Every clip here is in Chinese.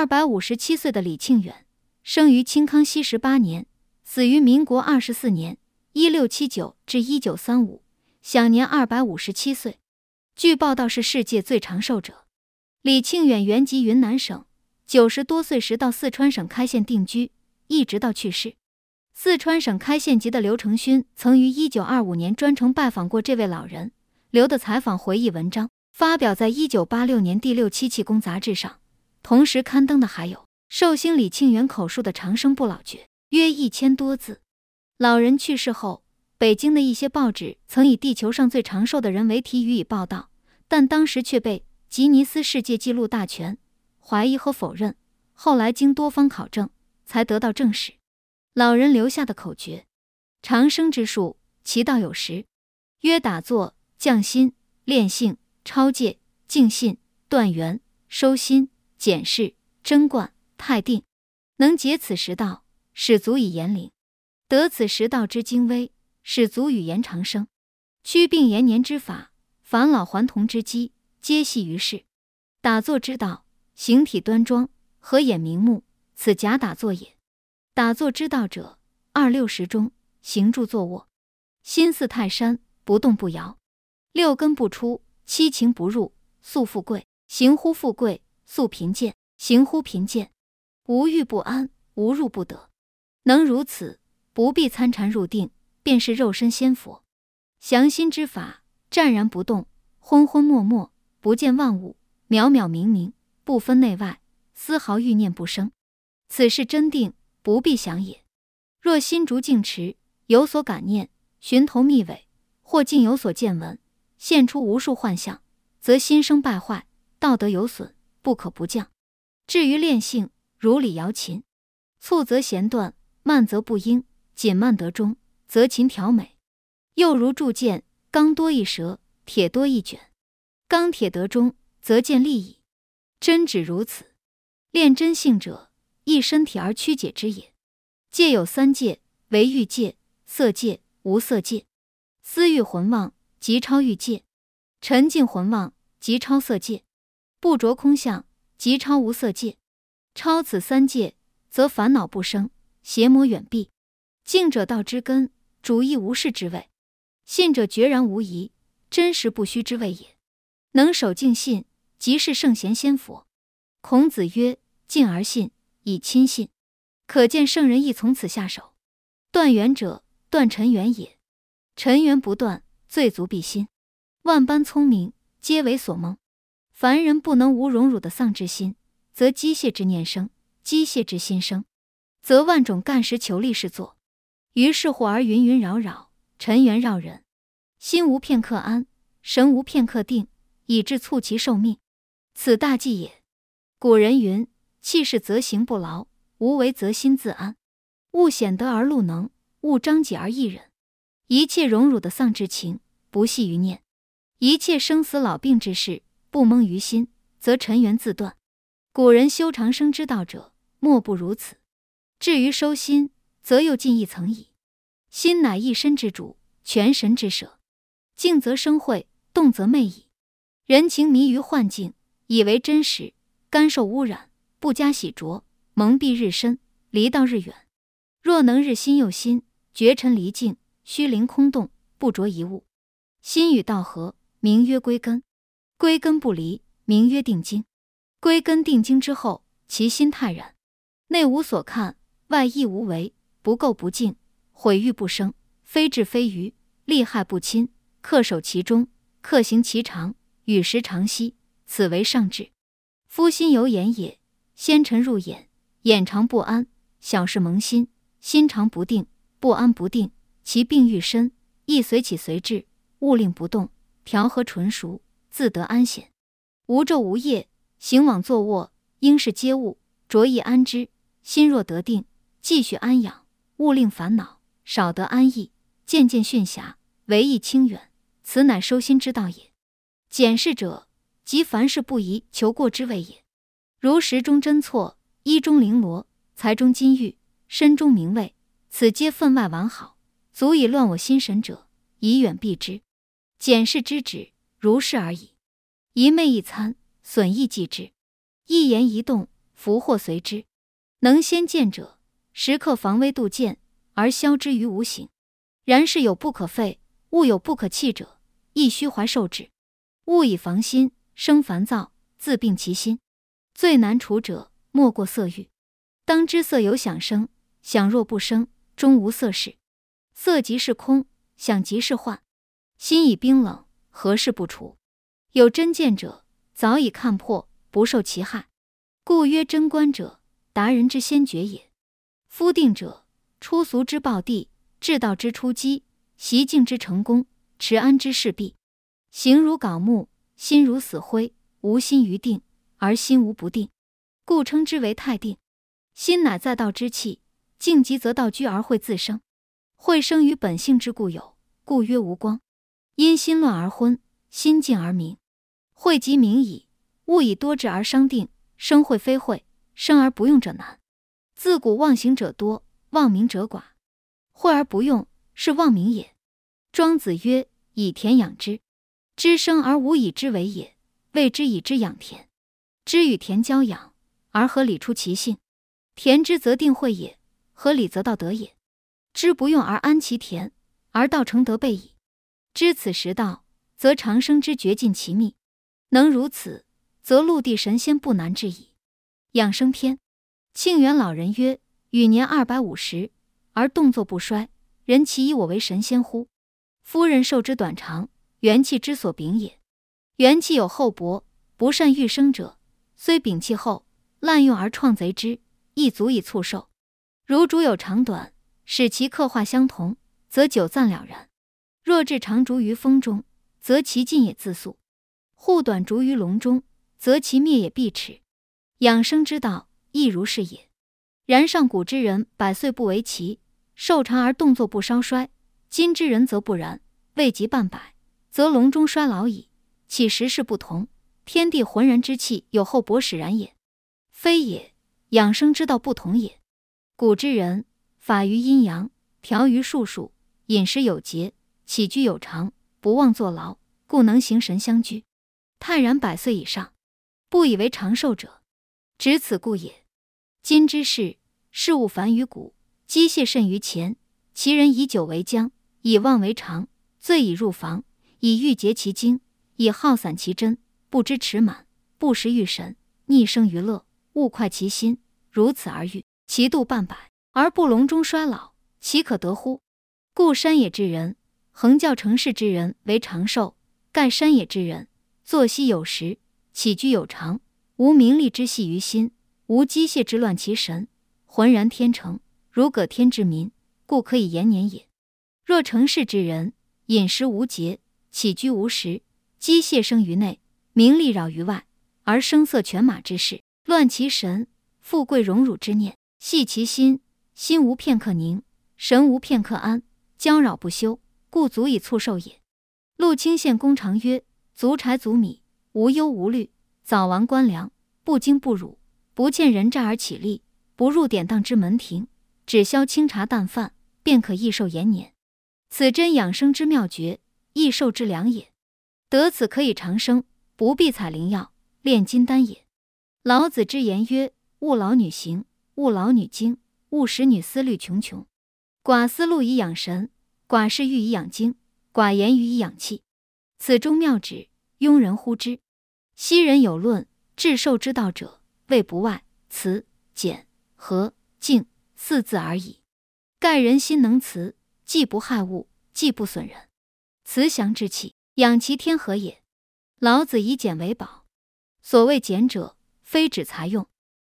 二百五十七岁的李庆远，生于清康熙十八年，死于民国二十四年（一六七九至一九三五），享年二百五十七岁。据报道是世界最长寿者。李庆远原籍云南省，九十多岁时到四川省开县定居，一直到去世。四川省开县籍的刘承勋曾于一九二五年专程拜访过这位老人，留的采访回忆文章发表在一九八六年第六期《气功》杂志上，同时刊登的还有寿星李庆元口述的《长生不老诀》，约一千多字。老人去世后，北京的一些报纸曾以“地球上最长寿的人”为题予以报道，但当时却被吉尼斯世界纪录大全怀疑和否认。后来经多方考证，才得到证实。老人留下的口诀：长生之术，其道有时，曰打坐、降心、炼性、超戒、静信、断缘、收心、检视、贞观、泰定。能解此十道，使足以延龄；得此十道之精微，使足以延长生。祛病延年之法，返老还童之机，皆系于世。打坐之道，形体端庄，合眼明目，此假打坐也。打坐之道者，二六十中，行住坐卧，心似泰山，不动不摇；六根不出，七情不入，素富贵；行乎富贵，素贫贱；行乎贫贱，无欲不安，无入不得。能如此，不必参禅入定，便是肉身仙佛。降心之法，湛然不动，昏昏默默，不见万物，渺渺冥冥，不分内外，丝毫欲念不生。此是真定。不必想也。若心逐静持，有所感念，寻头觅尾，或竟有所见闻，现出无数幻象，则心生败坏，道德有损，不可不降。至于练性，如理摇琴，促则弦断，慢则不应，紧慢得中，则琴调美。又如铸剑，钢多一折，铁多一卷，钢铁得中，则剑利矣。真指如此。练真性者。一身体而曲解之也。戒有三戒：为欲戒、色戒、无色戒。思欲魂妄，即超欲戒；沉静魂妄，即超色戒；不着空相，即超无色界。超此三界，则烦恼不生，邪魔远避。静者道之根，主义无事之谓；信者决然无疑，真实不虚之谓也。能守静信，即是圣贤仙佛。孔子曰：“敬而信。”以亲信，可见圣人亦从此下手。断缘者，断尘缘也。尘缘不断，罪足必心。万般聪明，皆为所蒙。凡人不能无荣辱的丧之心，则机械之念生；机械之心生，则万种干时求利是作。于是乎而云云扰扰，尘缘绕人，心无片刻安，神无片刻定，以致促其寿命。此大忌也。古人云。气势则行不劳，无为则心自安。勿显得而露能，勿张己而益人。一切荣辱的丧志情，不系于念；一切生死老病之事，不蒙于心，则尘缘自断。古人修长生之道者，莫不如此。至于收心，则又进一层矣。心乃一身之主，全神之舍。静则生慧，动则昧矣。人情迷于幻境，以为真实，甘受污染。不加洗濯，蒙蔽日深，离道日远。若能日心又心，绝尘离境，虚灵空洞，不着一物，心与道合，名曰归根。归根不离，名曰定经。归根定经之后，其心泰然，内无所看，外亦无为，不垢不净，毁誉不生，非智非愚，利害不侵，恪守其中，克行其常，与时常息，此为上智。夫心有眼也。先尘入眼，眼常不安；小事蒙心，心常不定，不安不定。其病愈深，亦随起随至，勿令不动，调和纯熟，自得安闲。无昼无夜，行往坐卧，应是皆物，着意安之。心若得定，继续安养，勿令烦恼，少得安逸，渐渐逊暇，唯意清远。此乃收心之道也。检视者，即凡事不宜求过之谓也。如石中针错，衣中绫罗，财中金玉，身中名位，此皆分外完好，足以乱我心神者，以远避之。检视之止，如是而已。一寐一餐，损益继之；一言一动，福祸随之。能先见者，时刻防微杜渐，而消之于无形。然事有不可废，物有不可弃者，亦须怀受之。物以防心生烦躁，自病其心。最难除者，莫过色欲。当知色有想生，想若不生，终无色事。色即是空，想即是幻。心已冰冷，何事不除？有真见者，早已看破，不受其害。故曰真观者，达人之先觉也。夫定者，出俗之暴地，至道之出机，习静之成功，持安之事毕。形如槁木，心如死灰，无心于定，而心无不定，故称之为太定。心乃在道之气，静极则道居而会自生，会生于本性之故有，故曰无光。因心乱而昏，心静而明。会即明矣。物以多智而伤定，生会非会，生而不用者难。自古忘形者多，忘名者寡。会而不用，是忘名也。庄子曰：“以田养之，知生而无以知为也，谓之以之养田。知与田交养，而合理出其性。田之则定会也，合理则道德也。知不用而安其田，而道成德备矣。知此时道，则长生之绝尽其秘。能如此，则陆地神仙不难至矣。养生篇，庆元老人曰：“与年二百五十，而动作不衰，人其以我为神仙乎？夫人寿之短长，元气之所秉也。元气有厚薄，不善欲生者，虽摒气后，滥用而创贼之，亦足以促寿。如主有长短，使其刻画相同，则久暂了然。若置长竹于风中，则其尽也自速。”护短竹于笼中，则其灭也必迟。养生之道亦如是也。然上古之人百岁不为奇，寿长而动作不稍衰；今之人则不然，未及半百，则笼中衰老矣。岂时事不同？天地浑然之气有厚薄使然也，非也。养生之道不同也。古之人法于阴阳，调于术数，饮食有节，起居有常，不忘坐劳，故能形神相居。泰然百岁以上，不以为长寿者，只此故也。今之事，事物繁于古，机械甚于前。其人以久为将，以妄为常，醉以入房，以欲竭其精，以耗散其真，不知持满，不时欲神，逆生于乐，勿快其心。如此而欲其度半百，而不隆中衰老，岂可得乎？故山野之人，恒教成事之人为长寿，盖山野之人。作息有时，起居有常，无名利之系于心，无机械之乱其神，浑然天成，如葛天之民，故可以延年也。若成事之人，饮食无节，起居无时，机械生于内，名利扰于外，而声色犬马之事，乱其神，富贵荣辱之念，系其心，心无片刻宁，神无片刻安，将扰不休，故足以促寿也。陆清县公常曰。足柴足米，无忧无虑，早完官粮，不惊不辱，不欠人债而起立，不入典当之门庭，只消清茶淡饭，便可益寿延年。此真养生之妙诀，益寿之良也。得此可以长生，不必采灵药，炼金丹也。老子之言曰：“勿劳女行，勿劳女精，勿使女思虑穷穷。寡思路以养神，寡事欲以养精，寡言欲以养气。此中妙旨。”庸人乎之。昔人有论至寿之道者，谓不外慈、俭、和、敬四字而已。盖人心能慈，既不害物，既不损人，慈祥之气，养其天和也。老子以俭为宝。所谓俭者，非指财用。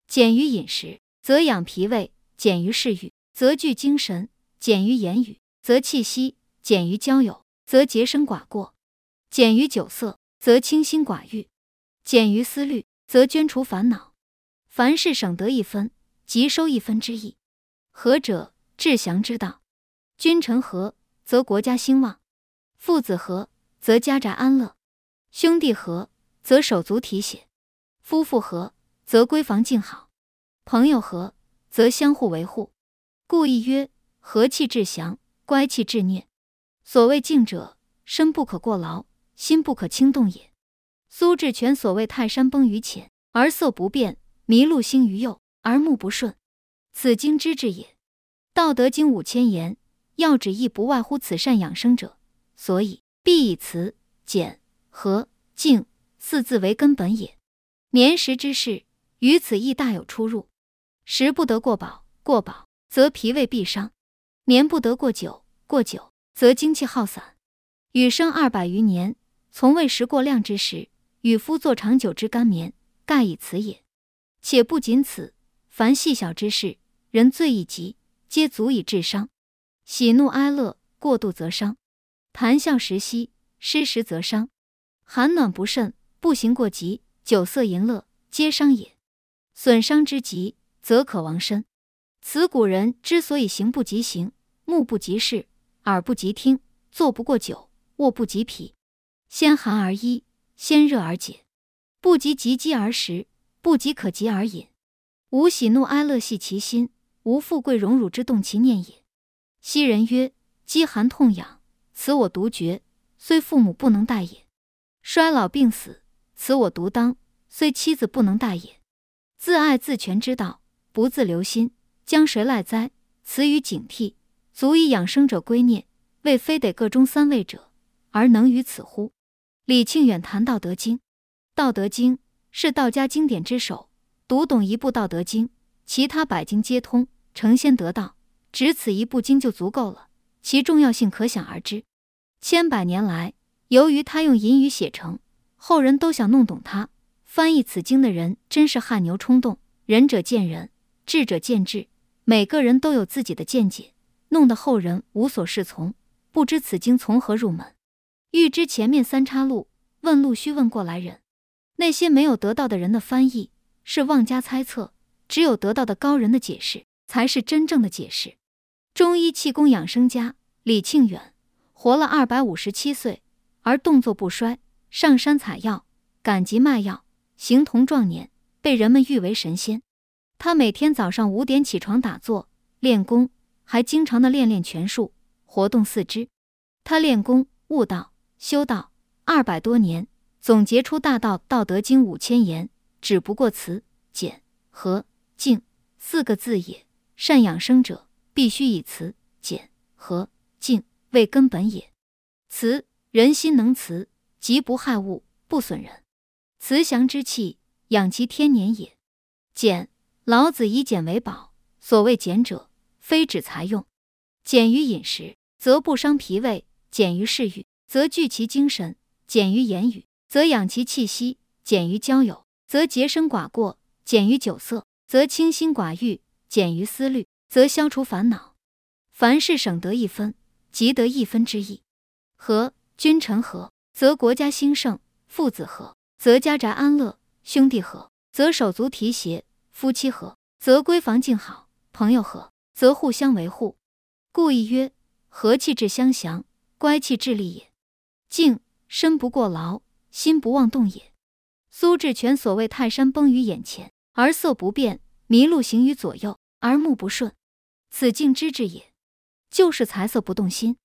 俭于饮食，则养脾胃；俭于嗜欲，则聚精神；俭于言语，则气息；简于交友，则洁身寡过；简于酒色。则清心寡欲，简于思虑，则捐除烦恼。凡事省得一分，即收一分之意。和者，至祥之道。君臣和，则国家兴旺；父子和，则家宅安乐；兄弟和，则手足提携；夫妇和，则闺房静好；朋友和，则相互维护。故亦曰：和气致祥，乖气致虐。所谓静者，身不可过劳。心不可轻动也。苏志全所谓泰山崩于前而色不变，麋鹿星于右，而目不顺，此经之至也。道德经五千言，要旨意不外乎此善养生者，所以必以慈、俭、和、静四字为根本也。年时之事，与此亦大有出入。食不得过饱，过饱则脾胃必伤；年不得过久，过久则精气耗散。羽生二百余年，从未食过量之食，与夫作长久之甘眠，盖以此也。且不仅此，凡细小之事，人醉意急，皆足以致伤。喜怒哀乐过度则伤；谈笑时息失时则伤；寒暖不慎，步行过急，酒色淫乐，皆伤也。损伤之极，则可亡身。此古人之所以行不及行，目不及视，耳不及听，坐不过久。卧不及脾，先寒而衣，先热而解，不及及饥而食，不及可及而饮。无喜怒哀乐系其心，无富贵荣辱之动其念也。昔人曰：饥寒痛痒，此我独绝，虽父母不能代也；衰老病死，此我独当，虽妻子不能代也。自爱自全之道，不自留心，将谁赖哉？此语警惕，足以养生者归念，未非得各中三位者。而能于此乎？李庆远谈《道德经》，《道德经》是道家经典之首，读懂一部《道德经》，其他百经皆通，成仙得道，只此一部经就足够了，其重要性可想而知。千百年来，由于他用隐语写成，后人都想弄懂他。翻译此经的人真是汗牛充栋，仁者见仁，智者见智，每个人都有自己的见解，弄得后人无所适从，不知此经从何入门。欲知前面三岔路，问路须问过来人。那些没有得到的人的翻译是妄加猜测，只有得到的高人的解释才是真正的解释。中医气功养生家李庆远活了二百五十七岁，而动作不衰，上山采药，赶集卖药，形同壮年，被人们誉为神仙。他每天早上五点起床打坐练功，还经常的练练拳术，活动四肢。他练功悟道。修道二百多年，总结出大道《道德经》五千言，只不过慈、俭、和、静四个字也。善养生者，必须以慈、俭、和、静为根本也。慈，人心能慈，即不害物，不损人。慈祥之气，养其天年也。俭，老子以俭为宝。所谓俭者，非指财用。俭于饮食，则不伤脾胃；俭于嗜欲。则聚其精神，俭于言语；则养其气息，俭于交友；则洁身寡过，俭于酒色；则清心寡欲，俭于思虑；则消除烦恼。凡事省得一分，即得一分之意。和，君臣和，则国家兴盛；父子和，则家宅安乐；兄弟和，则手足提携；夫妻和，则闺房静好；朋友和，则互相维护。故亦曰：和气致相祥，乖气致利也。静身不过劳，心不妄动也。苏志全所谓泰山崩于眼前，而色不变；麋鹿行于左右，而目不顺。此静之至也，就是财色不动心。